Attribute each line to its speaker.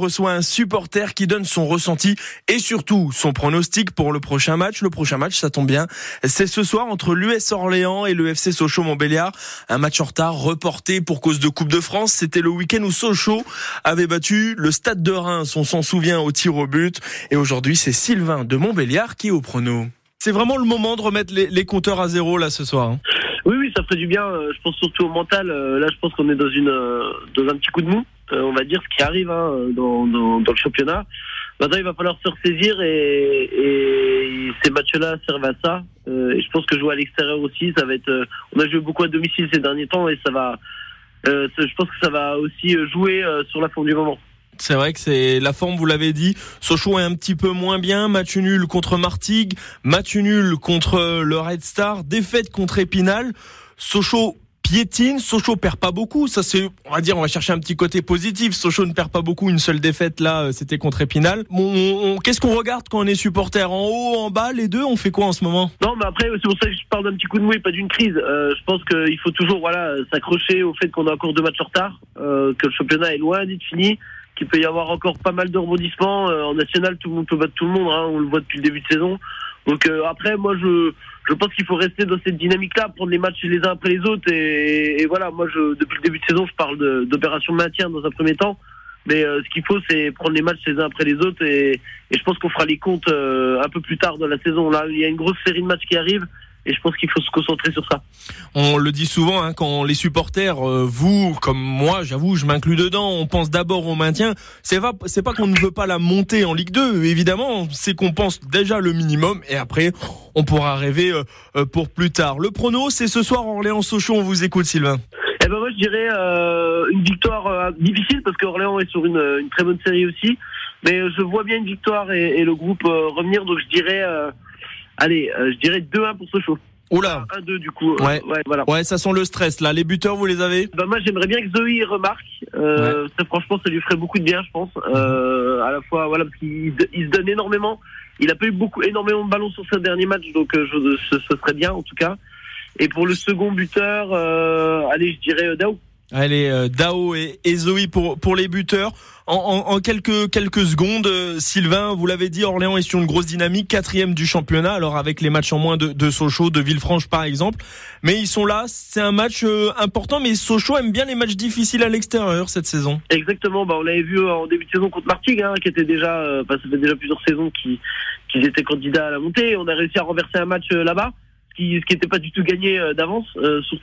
Speaker 1: reçoit un supporter qui donne son ressenti et surtout son pronostic pour le prochain match. Le prochain match, ça tombe bien, c'est ce soir entre l'US Orléans et le FC Sochaux-Montbéliard. Un match en retard reporté pour cause de Coupe de France. C'était le week-end où Sochaux avait battu le Stade de Reims, on s'en souvient, au tir au but. Et aujourd'hui, c'est Sylvain de Montbéliard qui est au prono. C'est vraiment le moment de remettre les, compteurs à zéro là ce soir. Hein?
Speaker 2: Oui, oui, ça ferait du bien. Euh, je pense surtout au mental. Euh, là, je pense qu'on est dans une euh, dans un petit coup de mou. On va dire ce qui arrive hein, dans, le championnat. Maintenant, il va falloir se ressaisir et, ces matchs-là servent à ça. et je pense que jouer à l'extérieur aussi, ça va être. on a joué beaucoup à domicile ces derniers temps et ça va. je pense que ça va aussi jouer sur la forme du moment.
Speaker 1: C'est vrai que c'est la forme, vous l'avez dit. Sochaux est un petit peu moins bien. Match nul contre Martigues, match nul contre le Red Star, défaite contre Épinal. Sochaux piétine, Sochaux perd pas beaucoup. Ça c'est, on va dire, on va chercher un petit côté positif. Sochaux ne perd pas beaucoup. Une seule défaite là, c'était contre Épinal. Qu'est-ce qu'on regarde quand on est supporter? En haut, en bas, les deux, on fait quoi en ce moment?
Speaker 2: Non, mais après, c'est pour ça que je parle d'un petit coup de mouille, pas d'une crise. Euh, je pense qu'il faut toujours, s'accrocher au fait qu'on a encore deux matchs en retard, euh, que le championnat est loin d'être fini qu'il peut y avoir encore pas mal de rebondissements. Euh, en national, tout le monde peut battre tout le monde, hein, on le voit depuis le début de saison. Donc euh, après, moi, je, je pense qu'il faut rester dans cette dynamique-là, prendre les matchs les uns après les autres. Et, et voilà, moi, je, depuis le début de saison, je parle d'opération maintien dans un premier temps. Mais euh, ce qu'il faut, c'est prendre les matchs les uns après les autres. Et, et je pense qu'on fera les comptes un peu plus tard dans la saison. Là, il y a une grosse série de matchs qui arrive et je pense qu'il faut se concentrer sur ça.
Speaker 1: On le dit souvent hein, quand les supporters, euh, vous comme moi, j'avoue, je m'inclus dedans, on pense d'abord au maintien. C'est pas c'est pas qu'on ne veut pas la monter en Ligue 2, évidemment, c'est qu'on pense déjà le minimum et après on pourra rêver euh, euh, pour plus tard. Le prono, c'est ce soir Orléans-Sochaux, on vous écoute Sylvain.
Speaker 2: Eh ben moi je dirais une victoire difficile parce qu'Orléans est sur une, une, très bonne série aussi, mais je vois bien une victoire et, et le groupe revenir, donc je dirais Allez, euh, je dirais 2-1 pour Sochaux.
Speaker 1: Oula.
Speaker 2: 1-2 du coup.
Speaker 1: Ouais. ouais, voilà. Ouais, ça sent le stress là. Les buteurs, vous les avez?
Speaker 2: Bah, Moi, j'aimerais bien que Zoé remarque. Euh, ça, franchement, ça lui ferait beaucoup de bien, je pense. Euh, à la fois, voilà, parce qu'il il se donne énormément. Il a pas eu beaucoup, énormément de ballons sur ce dernier match, donc euh, je, ce, ce, serait bien en tout cas. Et pour le second buteur, euh, allez, je dirais Dao.
Speaker 1: Allez, euh, Dao et, Zoé pour pour les buteurs. En, quelques quelques secondes, euh, Sylvain, vous l'avez dit, Orléans est sur une grosse dynamique, quatrième du championnat. Alors avec les matchs en moins de, Sochaux, de Villefranche par exemple, mais ils sont là. C'est un match euh, important, mais Sochaux aime bien les matchs difficiles à l'extérieur cette saison.
Speaker 2: Exactement. Bah on l'avait vu en début de saison contre Martigues, hein, qui était déjà, euh, ça fait déjà plusieurs saisons qu'ils qu'ils étaient candidats à la montée. On a réussi à renverser un match là-bas, ce qui n'était pas du tout gagné d'avance, surtout